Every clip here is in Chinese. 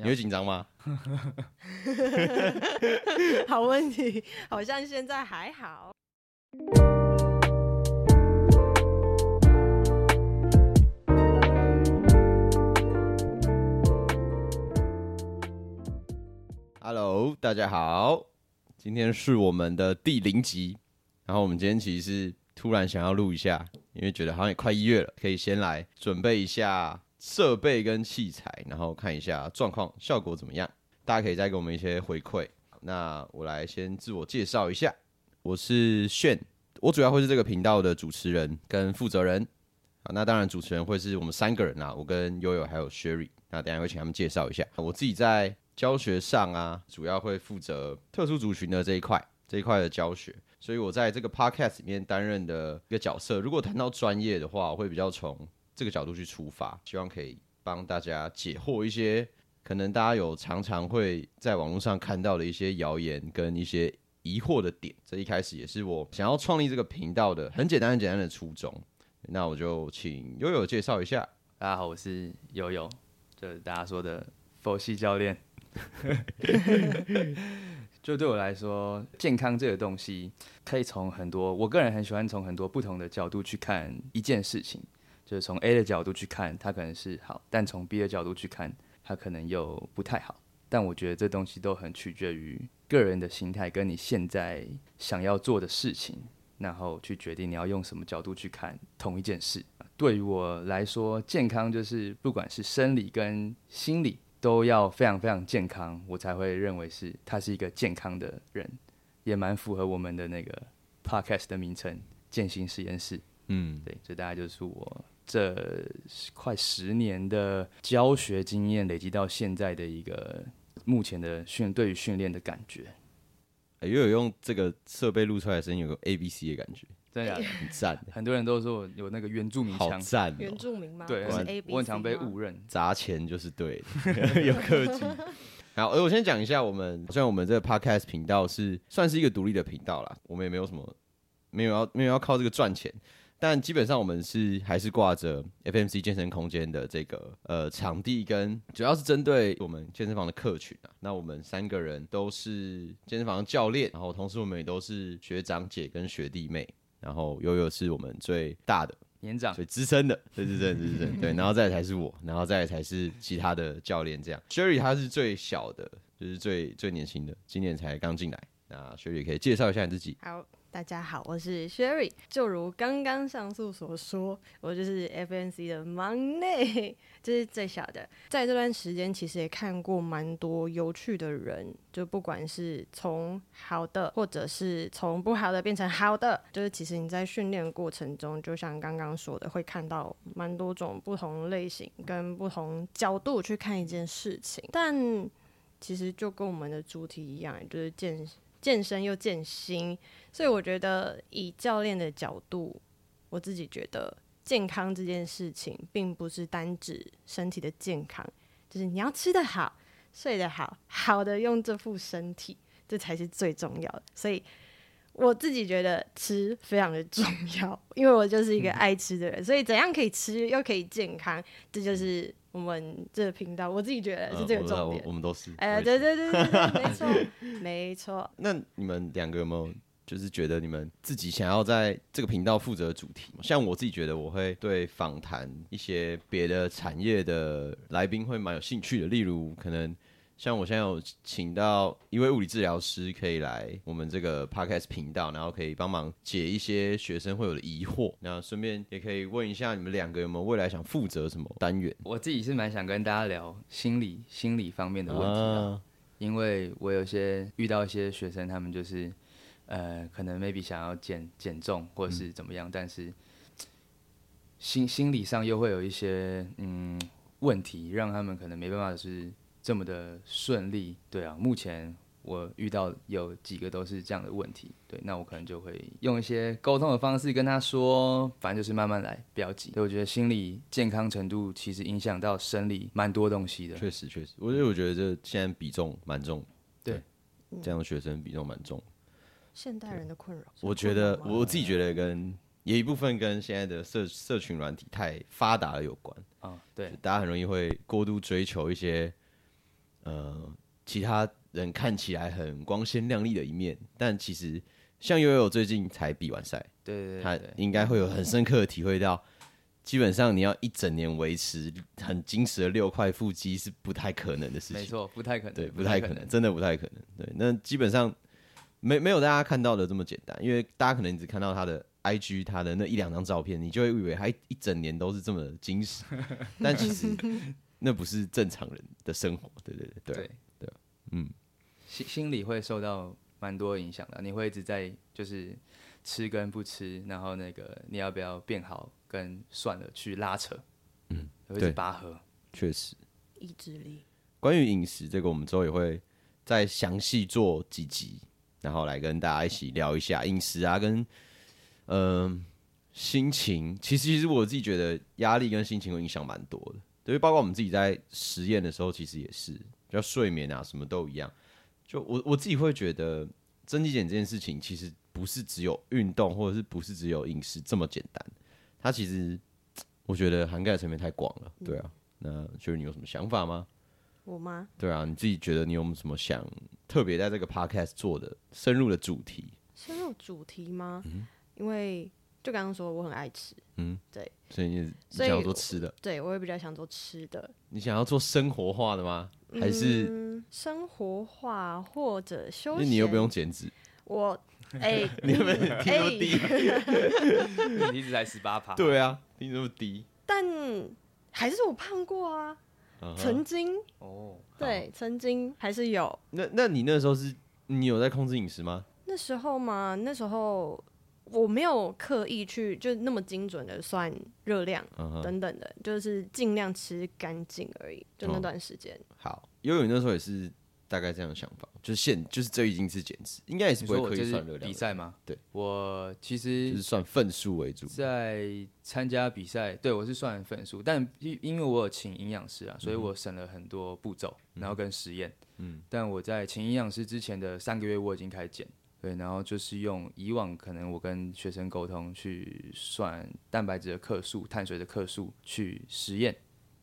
你会紧张吗？好问题，好像现在还好。Hello，大家好，今天是我们的第零集。然后我们今天其实是突然想要录一下，因为觉得好像也快一月了，可以先来准备一下设备跟器材，然后看一下状况效果怎么样。大家可以再给我们一些回馈。那我来先自我介绍一下，我是炫，我主要会是这个频道的主持人跟负责人。好，那当然主持人会是我们三个人啦，我跟悠悠还有 Sherry。那等下会请他们介绍一下。我自己在教学上啊，主要会负责特殊族群的这一块，这一块的教学。所以我在这个 podcast 里面担任的一个角色。如果谈到专业的话，我会比较从这个角度去出发，希望可以帮大家解惑一些可能大家有常常会在网络上看到的一些谣言跟一些疑惑的点。这一开始也是我想要创立这个频道的很简单很简单的初衷。那我就请悠悠介绍一下。大家好，我是悠悠，就是大家说的佛系教练。就对我来说，健康这个东西可以从很多，我个人很喜欢从很多不同的角度去看一件事情。就是从 A 的角度去看，它可能是好；但从 B 的角度去看，它可能又不太好。但我觉得这东西都很取决于个人的心态，跟你现在想要做的事情，然后去决定你要用什么角度去看同一件事。对于我来说，健康就是不管是生理跟心理。都要非常非常健康，我才会认为是他是一个健康的人，也蛮符合我们的那个 podcast 的名称“健心实验室”。嗯，对，这大概就是我这快十年的教学经验累积到现在的一个目前的训对于训练的感觉。又有用这个设备录出来的声音，有个 A B C 的感觉。真的很赞，很多人都说有那个原住民腔，好赞，原住民吗？对，我很常被误认，砸钱就是对的，有客气。好，我先讲一下，我们虽然我们这个 podcast 频道是算是一个独立的频道啦，我们也没有什么，没有要没有要靠这个赚钱。但基本上我们是还是挂着 FMC 健身空间的这个呃场地，跟主要是针对我们健身房的客群啊。那我们三个人都是健身房的教练，然后同时我们也都是学长姐跟学弟妹。然后悠悠是我们最大的年长、所以资深的，对对对对对对。然后再才是我，然后再才是其他的教练这样。Sherry 他是最小的，就是最最年轻的，今年才刚进来。那 Sherry 可以介绍一下你自己。好。大家好，我是 Sherry。就如刚刚上述所说，我就是 FNC 的忙内，这是最小的。在这段时间，其实也看过蛮多有趣的人，就不管是从好的，或者是从不好的变成好的，就是其实你在训练过程中，就像刚刚说的，会看到蛮多种不同类型跟不同角度去看一件事情。但其实就跟我们的主题一样，就是健。健身又健心，所以我觉得以教练的角度，我自己觉得健康这件事情，并不是单指身体的健康，就是你要吃得好、睡得好，好的用这副身体，这才是最重要的。所以我自己觉得吃非常的重要，因为我就是一个爱吃的人，所以怎样可以吃又可以健康，这就是。我们这个频道，我自己觉得是这个重点。我们都是。哎，对对对对，没错，没错。那你们两个有没有就是觉得你们自己想要在这个频道负责主题？像我自己觉得，我会对访谈一些别的产业的来宾会蛮有兴趣的，例如可能。像我现在有请到一位物理治疗师，可以来我们这个 podcast 频道，然后可以帮忙解一些学生会有的疑惑。那顺便也可以问一下你们两个有没有未来想负责什么单元？我自己是蛮想跟大家聊心理心理方面的问题的，因为我有些遇到一些学生，他们就是呃，可能 maybe 想要减减重或者是怎么样，但是心心理上又会有一些嗯问题，让他们可能没办法是。这么的顺利，对啊，目前我遇到有几个都是这样的问题，对，那我可能就会用一些沟通的方式跟他说，反正就是慢慢来，不要急。所以我觉得心理健康程度其实影响到生理蛮多东西的。确实，确实，我觉得我觉得这现在比重蛮重，对，这样的学生比重蛮重。现代人的困扰，我觉得我自己觉得跟也一部分跟现在的社社群软体太发达了有关啊，对，大家很容易会过度追求一些。呃其他人看起来很光鲜亮丽的一面，但其实像悠悠最近才比完赛，他对对对他，应该会有很深刻的体会到，基本上你要一整年维持很精实的六块腹肌是不太可能的事情。没错，不太可能，对，不太可能，真的不太可能。对，那基本上没没有大家看到的这么简单，因为大家可能只看到他的 IG，他的那一两张照片，你就会以为他一一整年都是这么精实，但其实那不是正常人的生活。对对对对对对，嗯，心心理会受到蛮多影响的，你会一直在就是吃跟不吃，然后那个你要不要变好跟算了去拉扯，嗯，会一对拔河，确实。意志力。关于饮食这个，我们之后也会再详细做几集，然后来跟大家一起聊一下饮食啊，跟嗯、心情。其实，其实我自己觉得压力跟心情会影响蛮多的，对，因为包括我们自己在实验的时候，其实也是，就睡眠啊，什么都一样。就我我自己会觉得增肌减这件事情，其实不是只有运动，或者是不是只有饮食这么简单，它其实我觉得涵盖的层面太广了，对啊。那就是你有什么想法吗？我吗？对啊，你自己觉得你有没有什么想特别在这个 podcast 做的深入的主题？深入主题吗？因为就刚刚说我很爱吃，嗯，对所以你你所以想要做吃的，对我也比较想做吃的，你想要做生活化的吗？还是嗯、生活化或者休闲？你又不用减脂？我 哎，你有没有听那么低？你一直才十八趴，对啊，听那么低。但还是我胖过啊，嗯哼曾经哦，对，曾经还是有。那那你那时候是你有在控制饮食吗？那时候嘛，那时候我没有刻意去就那么精准的算热量等等的，就是尽量吃干净而已。就那哦段时间，好，因为你那时候也是大概这样的想法，就是现就是这已经是减脂，应该也是不会刻意算热量，比赛吗？对，我其实就实是算份数为主。在参加比赛，对我是算份数，但因因为我有请营养师啊，所以我省了很多步骤，然后跟实验。嗯，但我在请营养师之前的三个月，我已经开始减。对，然后就是用以往可能我跟学生沟通去算蛋白质的克数、碳水的克数去实验，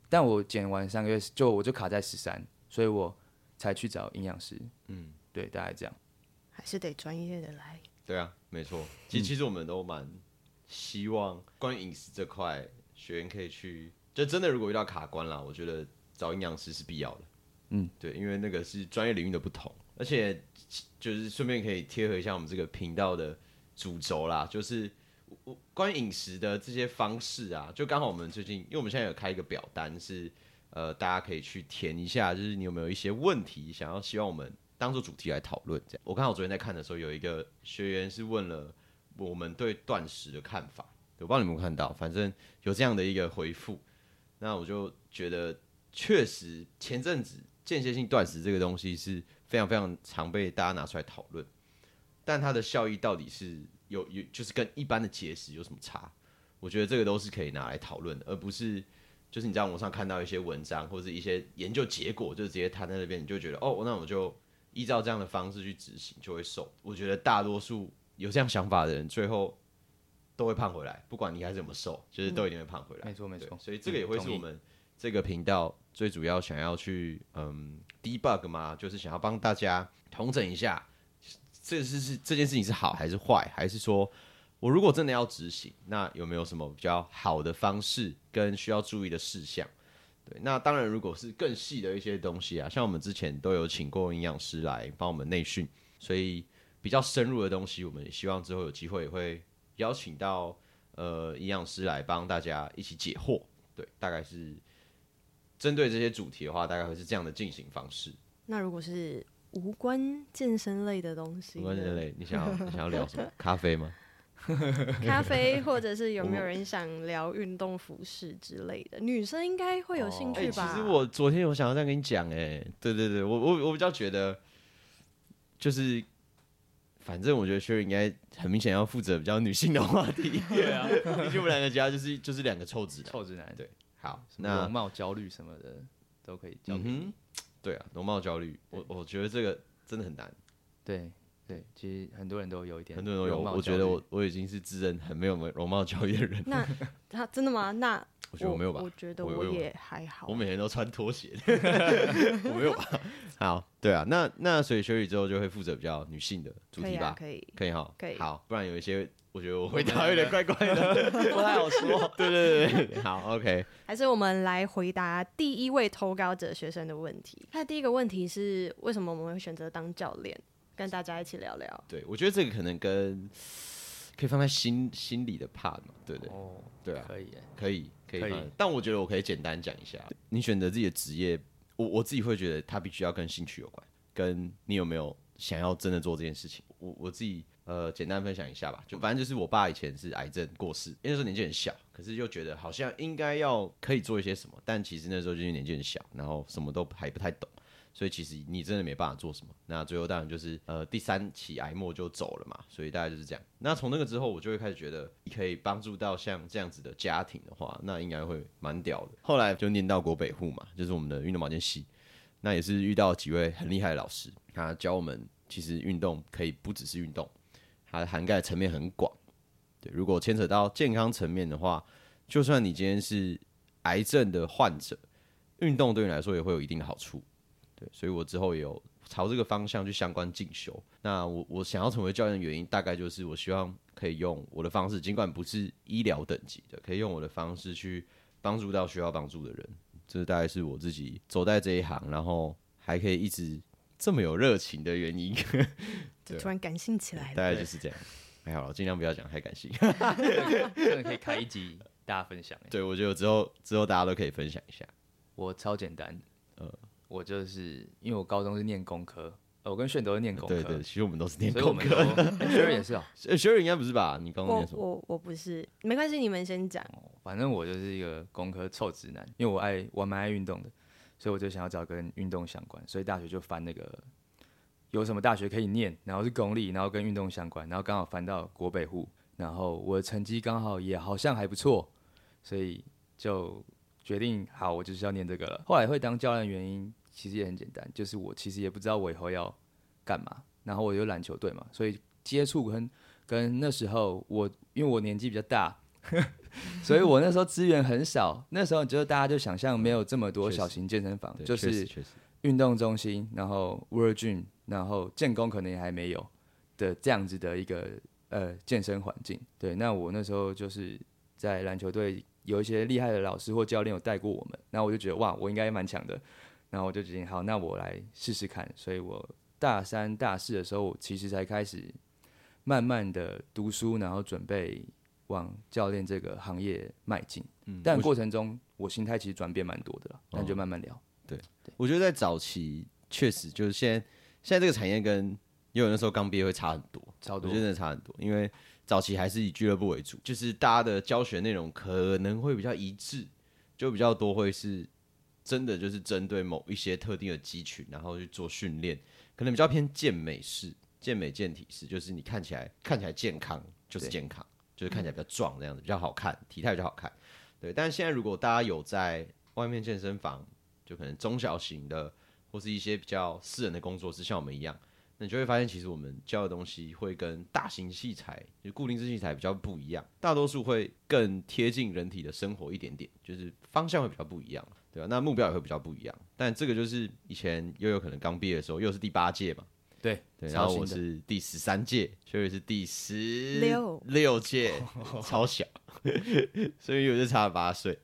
但我减完三个月就我就卡在十三，所以我才去找营养师。嗯，对，大概这样。还是得专业的来。对啊，没错。其实其实我们都蛮希望关于饮食这块，学员可以去，就真的如果遇到卡关了，我觉得找营养师是必要的。嗯，对，因为那个是专业领域的不同，而且就是顺便可以贴合一下我们这个频道的主轴啦，就是关于饮食的这些方式啊，就刚好我们最近，因为我们现在有开一个表单是。呃，大家可以去填一下，就是你有没有一些问题想要希望我们当做主题来讨论。这样，我刚好昨天在看的时候，有一个学员是问了我们对断食的看法，我不知道你们有没有看到，反正有这样的一个回复。那我就觉得，确实前阵子间歇性断食这个东西是非常非常常被大家拿出来讨论，但它的效益到底是有有就是跟一般的节食有什么差？我觉得这个都是可以拿来讨论的，而不是。就是你在网上看到一些文章或者一些研究结果，就直接摊在那边，你就觉得哦，那我就依照这样的方式去执行，就会瘦。我觉得大多数有这样想法的人，最后都会胖回来，不管你还是怎么瘦，就是都一定会胖回来。没错没错所以这个也会是我们这个频道最主要想要去嗯 debug 嘛，就是想要帮大家统整一下，这是是这件事情是好还是坏，还是说我如果真的要执行，那有没有什么比较好的方式跟需要注意的事项？对，那当然，如果是更细的一些东西啊，像我们之前都有请过营养师来帮我们内训，所以比较深入的东西，我们也希望之后有机会也会邀请到呃营养师来帮大家一起解惑。对，大概是针对这些主题的话，大概会是这样的进行方式。那如果是无关健身类的东西无关健身类，你想要 你想要聊什么？咖啡吗？咖啡，或者是有没有人想聊运动服饰之类的？女生应该会有兴趣吧？实我昨天有想要这样跟你讲，哎，对对对，我我我比较觉得，就是反正我觉得薛应该很明显要负责比较女性的话题，对啊，毕竟我们两个家就是就是两个臭直男。臭直男，对，好，那容貌焦虑什么的都可以交给你。嗯，对啊，容貌焦虑，我我觉得这个真的很难，对对，其实很多人都有一点，很多人都有。我觉得我我已经是自认很没有容貌焦虑的人，那他真的吗？那我觉得我没有吧我觉得我也还好。我每天都穿拖鞋，我没有吧？好，对啊，那那所以学语之后就会负责比较女性的主题吧？可以啊，可以。可以哈，可以好，不然有一些我觉得我回答有点怪怪的，不太好说。对对对对，好，OK，还是我们来回答第一位投稿者学生的问题。他的第一个问题是：为什么我们会选择当教练？跟大家一起聊聊。对我觉得这个可能跟可以放在心心里的 part 嘛，对不对？哦，对啊，可以。可以可以可以，但我觉得我可以简单讲一下，你选择自己的职业，我我自己会觉得它必须要跟兴趣有关，跟你有没有想要真的做这件事情。我我自己呃简单分享一下吧，就反正就是我爸以前是癌症过世，那时候年纪很小，可是又觉得好像应该要可以做一些什么，但其实那时候就是年纪很小，然后什么都还不太懂。所以其实你真的没办法做什么。那最后当然就是呃第三期癌末就走了嘛，所以大概就是这样。那从那个之后，我就会开始觉得，你可以帮助到像这样子的家庭的话，那应该会蛮屌的。后来就念到国北户嘛，就是我们的运动保健系，那也是遇到几位很厉害的老师，他教我们其实运动可以不只是运动，它涵盖层面很广。对，如果牵扯到健康层面的话，就算你今天是癌症的患者，运动对你来说也会有一定的好处。对，所以我之后也有朝这个方向去相关进修。那我我想要成为教练的原因，大概就是我希望可以用我的方式，尽管不是医疗等级的，可以用我的方式去帮助到需要帮助的人。这大概是我自己走在这一行，然后还可以一直这么有热情的原因。就突然感性起来大。概就是这样。还好了，尽量不要讲太感性。真的可以 开一集大家分享。对，我觉得之后之后大家都可以分享一下。我超简单，呃，我就是因为我高中是念工科，呃我跟炫都是念工科，对对，其实我们都是念工科。都，学也是哦。呃学人应该不是吧？你刚刚我念什么？我我不是，没关系，你们先讲。反正我就是一个工科臭直男，因为我爱我蛮爱运动的，所以我就想要找跟运动相关，所以大学就翻那个有什么大学可以念，然后是公立，然后跟运动相关，然后刚好翻到国北户，然后我的成绩刚好也好像还不错，所以就决定好，我就是要念这个了。后来会当教练的原因其实也很简单，就是我其实也不知道我以后要干嘛，然后我有篮球队嘛，所以接触跟跟那时候我因为我年纪比较大。所以我那时候资源很少，那时候就是大家就想象没有这么多小型健身房，就是运动中心，然后 World Gym，然后建工可能也还没有的这样子的一个呃健身环境。对，那我那时候就是在篮球队有一些厉害的老师或教练有带过我们，那我就觉得哇，我应该蛮强的，然后我就决定好，那我来试试看。所以我大三、大四的时候，我其实才开始慢慢的读书，然后准备往教练这个行业迈进。但我过程中我心态其实转变蛮多的了，那就慢慢聊。对我觉得在早期确实就是现在现在这个产业跟因为我那时候刚毕业会差很多，超多我觉得真的差很多，因为早期还是以俱乐部为主，就是大家的教学内容可能会比较一致，就比较多会是真的就是针对某一些特定的肌群，然后去做训练，可能比较偏健美式、健美健体式，就是你看起来看起来健康就是健康，就是看起来比较壮这样子，比较好看，体态比较好看。对，但是现在如果大家有在外面健身房，就可能中小型的或是一些比较私人的工作室，像我们一样。那你就会发现，其实我们教的东西会跟大型器材，就固定式器材比较不一样，大多数会更贴近人体的生活一点点，就是方向会比较不一样，对吧、那目标也会比较不一样。但这个就是以前又有可能刚毕业的时候，又是第八届嘛，对对，然后我是第十三届，所以是第十六六届，超小，所以我就差了八岁。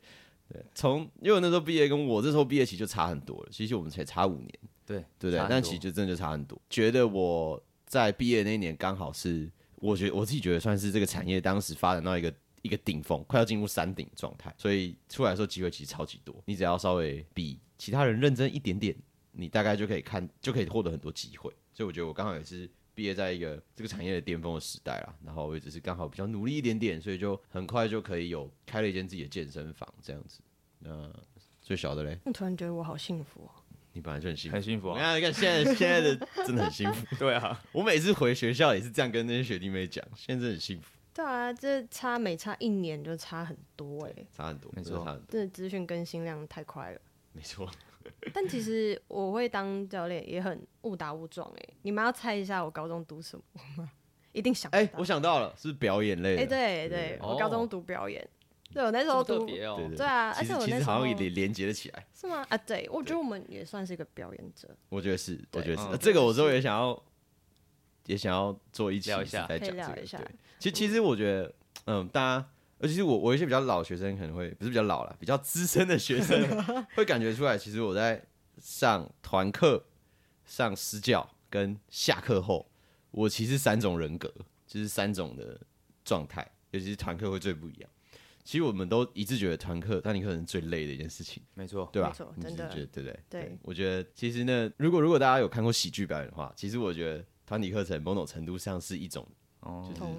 对，从因为我那时候毕业跟我这时候毕业其实就差很多了，其实我们才差五年。对对不对但其实就真的就差很多。觉得我在毕业那一年刚好是，我觉得我自己觉得算是这个产业当时发展到一个一个顶峰，快要进入山顶状态，所以出来的时候机会其实超级多。你只要稍微比其他人认真一点点，你大概就可以看，就可以获得很多机会。所以我觉得我刚好也是。毕业在一个这个产业的巅峰的时代啦，然后我也只是刚好比较努力一点点，所以就很快就可以有开了一间自己的健身房这样子。那最小的嘞，我 突然觉得我好幸福哦。你本来就很幸福，很幸福啊。你看，你看，现在现在的真的很幸福。对啊，我每次回学校也是这样跟那些学弟妹讲，现在真的很幸福，对啊，这差每差一年就差很多哎、差很多，没错真的差很多，真的资讯更新量太快了。没错。但其实我会当教练也很误打误撞哎、你们要猜一下我高中读什么吗？一定想不哎、到。我想到了，是不是表演类的？哎、对对，哦我高中读表演，对我那时候读，对。啊而且我那时其实好像候也连连接了起来。是吗？啊，对，我觉得我们也算是一个表演者，我觉得是，我觉得是。这个我之后也想要，也想要做一期聊一下是在可以讲这个。其实其实我觉得，嗯，大家，尤其是我，我一些比较老的学生可能会不是比较老了，比较资深的学生 会感觉出来，其实我在上团课、上私教跟下课后，我其实三种人格，就是三种的状态，尤其是团课会最不一样。其实我们都一致觉得团课、团体课是最累的一件事情。没错，对吧？没错你真的是觉得对不对？对我觉得其实呢，如果如果大家有看过喜剧表演的话，其实我觉得团体课程某种程度上是一种哦就是，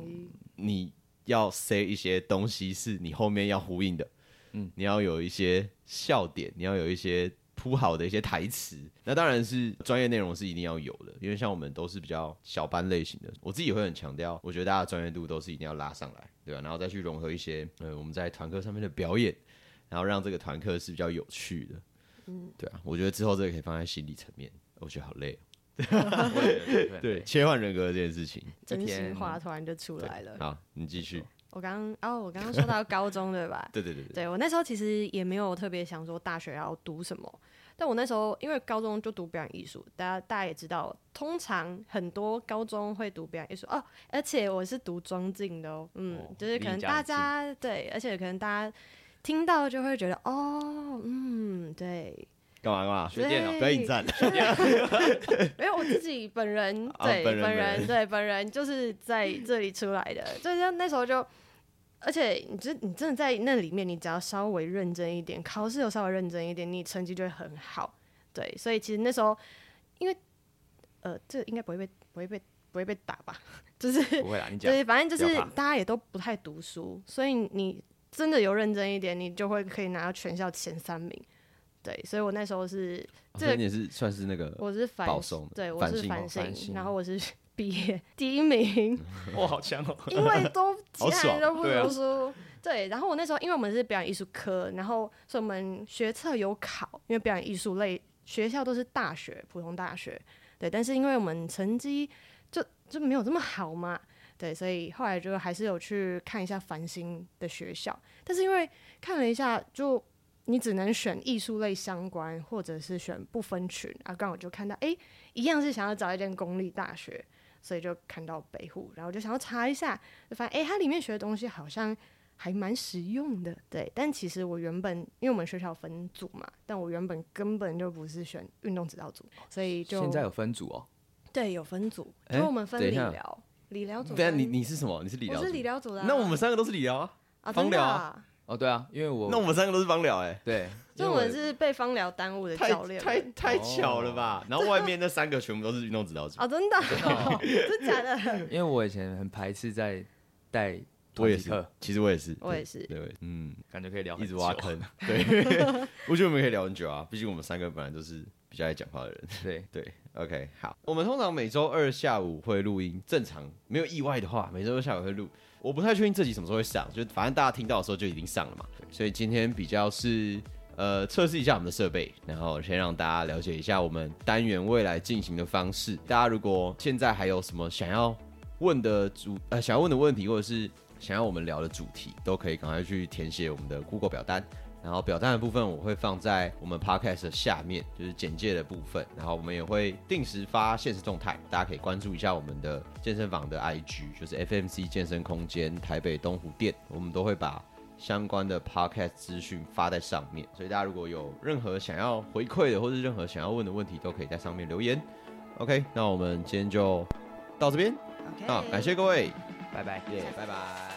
你要 say 一些东西是你后面要呼应的，嗯嗯，你要有一些笑点，你要有一些铺好的一些台词。那当然是专业内容是一定要有的，因为像我们都是比较小班类型的，我自己也会很强调，我觉得大家专业度都是一定要拉上来，对吧、然后再去融合一些呃我们在团课上面的表演，然后让这个团课是比较有趣的。嗯，对啊，我觉得之后这个可以放在心理层面，我觉得好累、哦。对对，切换人格这件事情。真心话突然就出来了。好，你继续。我刚哦，我刚刚说到高中对吧？对对对对，对我那时候其实也没有特别想说大学要读什么，但我那时候因为高中就读表演艺术，大家大家也知道，通常很多高中会读表演艺术哦，而且我是读装镜的哦，嗯，哦就是可能大家对，而且可能大家听到就会觉得哦，嗯，对，干嘛干嘛？学电脑对不要引战。因为我自己本人 啊对本人本人对本人就是在这里出来的，就是那时候就，而且你真你真的在那里面，你只要稍微认真一点，考试有稍微认真一点，你成绩就会很好。对，所以其实那时候，因为呃，这应该不会被不会被不会被打吧？就是不会啦，你讲 对，反正就是大家也都不太读书，所以你真的有认真一点，你就会可以拿到全校前三名。对，所以我那时候是这所以你也是算是那个我是反保送对，我是反省，然后我是 毕业第一名，哇，好强哦！因为都其好他人都不读书。对，然后我那时候因为我们是表演艺术科，然后所以我们学测有考，因为表演艺术类学校都是大学，普通大学。对，但是因为我们成绩就就没有这么好嘛，对，所以后来就还是有去看一下繁星的学校，但是因为看了一下，就你只能选艺术类相关，或者是选不分群啊。刚好就看到，哎、一样是想要找一间公立大学，所以就看到北户，然后就想要查一下，就发现，哎、它里面学的东西好像还蛮实用的，对。但其实我原本因为我们学校分组嘛，但我原本根本就不是选运动指导组，所以就现在有分组哦，对有分组，哎就我们分理疗，理疗组对啊，你你是什么？你是理疗组？我是理疗组的啊、那我们三个都是理疗啊。啊，芳疗啊，哦，对啊，因为我那我们三个都是芳疗哎，对，就我们是被芳疗耽误的太教练太们。太巧了吧？然后外面那三个全部都是运动指导者。哦，真的哦，真假的？因为我以前很排斥在带我也是团体课，，其实我也是，我也是对，嗯，感觉可以聊一很久直挖坑。对，我觉得我们可以聊很久啊，毕竟我们三个本来都是比较爱讲话的人。对，对，OK，好，我们通常每周二下午会录音，正常没有意外的话，每周二下午会录。我不太确定这集什么时候会上，就反正大家听到的时候就已经上了嘛。所以今天比较是呃测试一下我们的设备，然后先让大家了解一下我们单元未来进行的方式。大家如果现在还有什么想要问的主呃想要问的问题，或者是想要我们聊的主题，都可以赶快去填写我们的 Google 表单。然后表单的部分我会放在我们 podcast 的下面，就是简介的部分。然后我们也会定时发现实动态，大家可以关注一下我们的健身房的 IG，就是 FMC 健身空间台北东湖店，我们都会把相关的 podcast 资讯发在上面。所以大家如果有任何想要回馈的，或是任何想要问的问题，都可以在上面留言。OK，那我们今天就到这边，OK，好，感谢各位，拜拜。耶、拜拜。